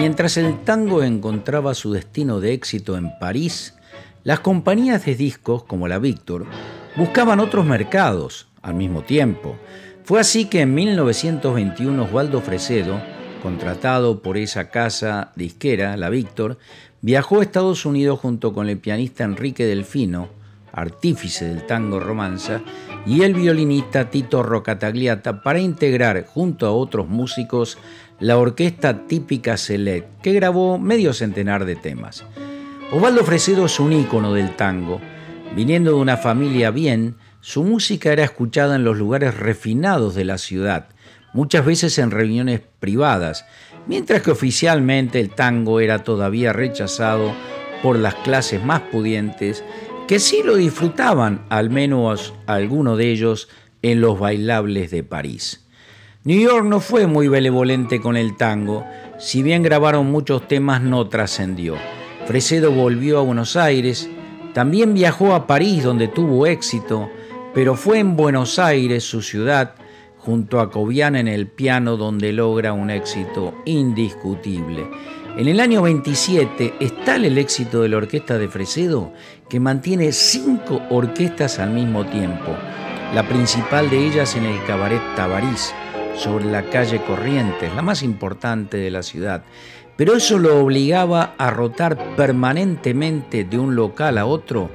Mientras el tango encontraba su destino de éxito en París, las compañías de discos como la Victor buscaban otros mercados al mismo tiempo. Fue así que en 1921 Osvaldo Fresedo, contratado por esa casa disquera, la Victor, viajó a Estados Unidos junto con el pianista Enrique Delfino, artífice del tango romanza, y el violinista Tito Rocatagliata para integrar junto a otros músicos la orquesta típica Select, que grabó medio centenar de temas. Osvaldo Fresedo es un ícono del tango. Viniendo de una familia bien, su música era escuchada en los lugares refinados de la ciudad, muchas veces en reuniones privadas, mientras que oficialmente el tango era todavía rechazado por las clases más pudientes, que sí lo disfrutaban, al menos alguno de ellos, en los bailables de París. New York no fue muy benevolente con el tango, si bien grabaron muchos temas no trascendió. Fresedo volvió a Buenos Aires, también viajó a París donde tuvo éxito, pero fue en Buenos Aires, su ciudad, junto a Cobian en el piano donde logra un éxito indiscutible. En el año 27 es tal el éxito de la orquesta de Fresedo que mantiene cinco orquestas al mismo tiempo, la principal de ellas en el Cabaret Tabarís, sobre la calle Corrientes, la más importante de la ciudad, pero eso lo obligaba a rotar permanentemente de un local a otro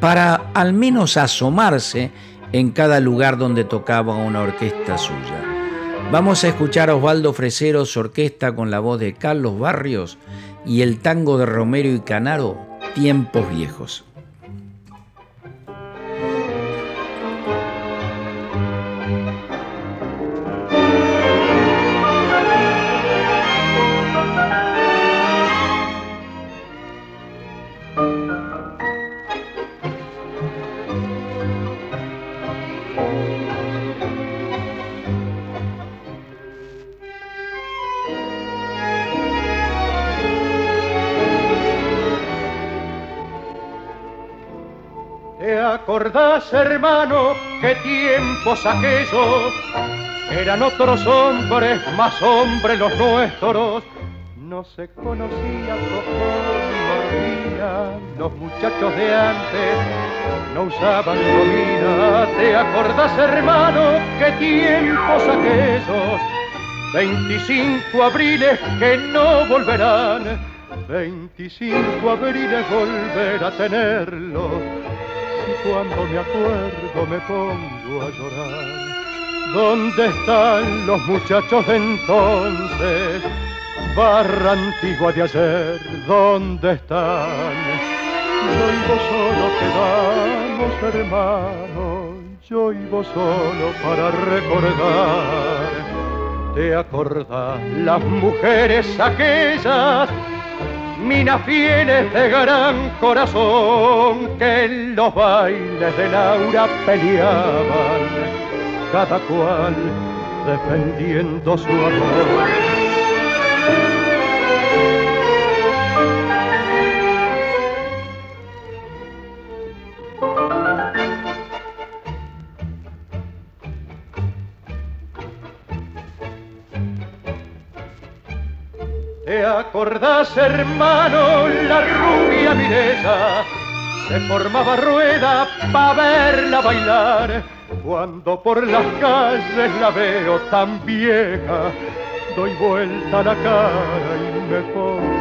para al menos asomarse en cada lugar donde tocaba una orquesta suya. Vamos a escuchar a Osvaldo Freseros orquesta con la voz de Carlos Barrios y el tango de Romero y Canaro, Tiempos Viejos. Acordás, hermano, qué tiempos aquellos? Eran otros hombres, más hombres los nuestros. No se conocía ni los muchachos de antes no usaban comida. ¿Te acordás, hermano, qué tiempos aquellos? 25 abriles que no volverán. 25 abriles volver a tenerlo cuando me acuerdo me pongo a llorar. ¿Dónde están los muchachos de entonces? Barra antigua de ayer, ¿dónde están? Yo y vos solo quedamos hermanos, yo y vos solo para recordar. ¿Te acordás las mujeres aquellas? Minas fieles de gran corazón que en los bailes de Laura peleaban, cada cual defendiendo su amor. ¿Te acordás, hermano, la rubia Mirella? Se formaba rueda para verla bailar. Cuando por las calles la veo tan vieja, doy vuelta la cara y me pongo.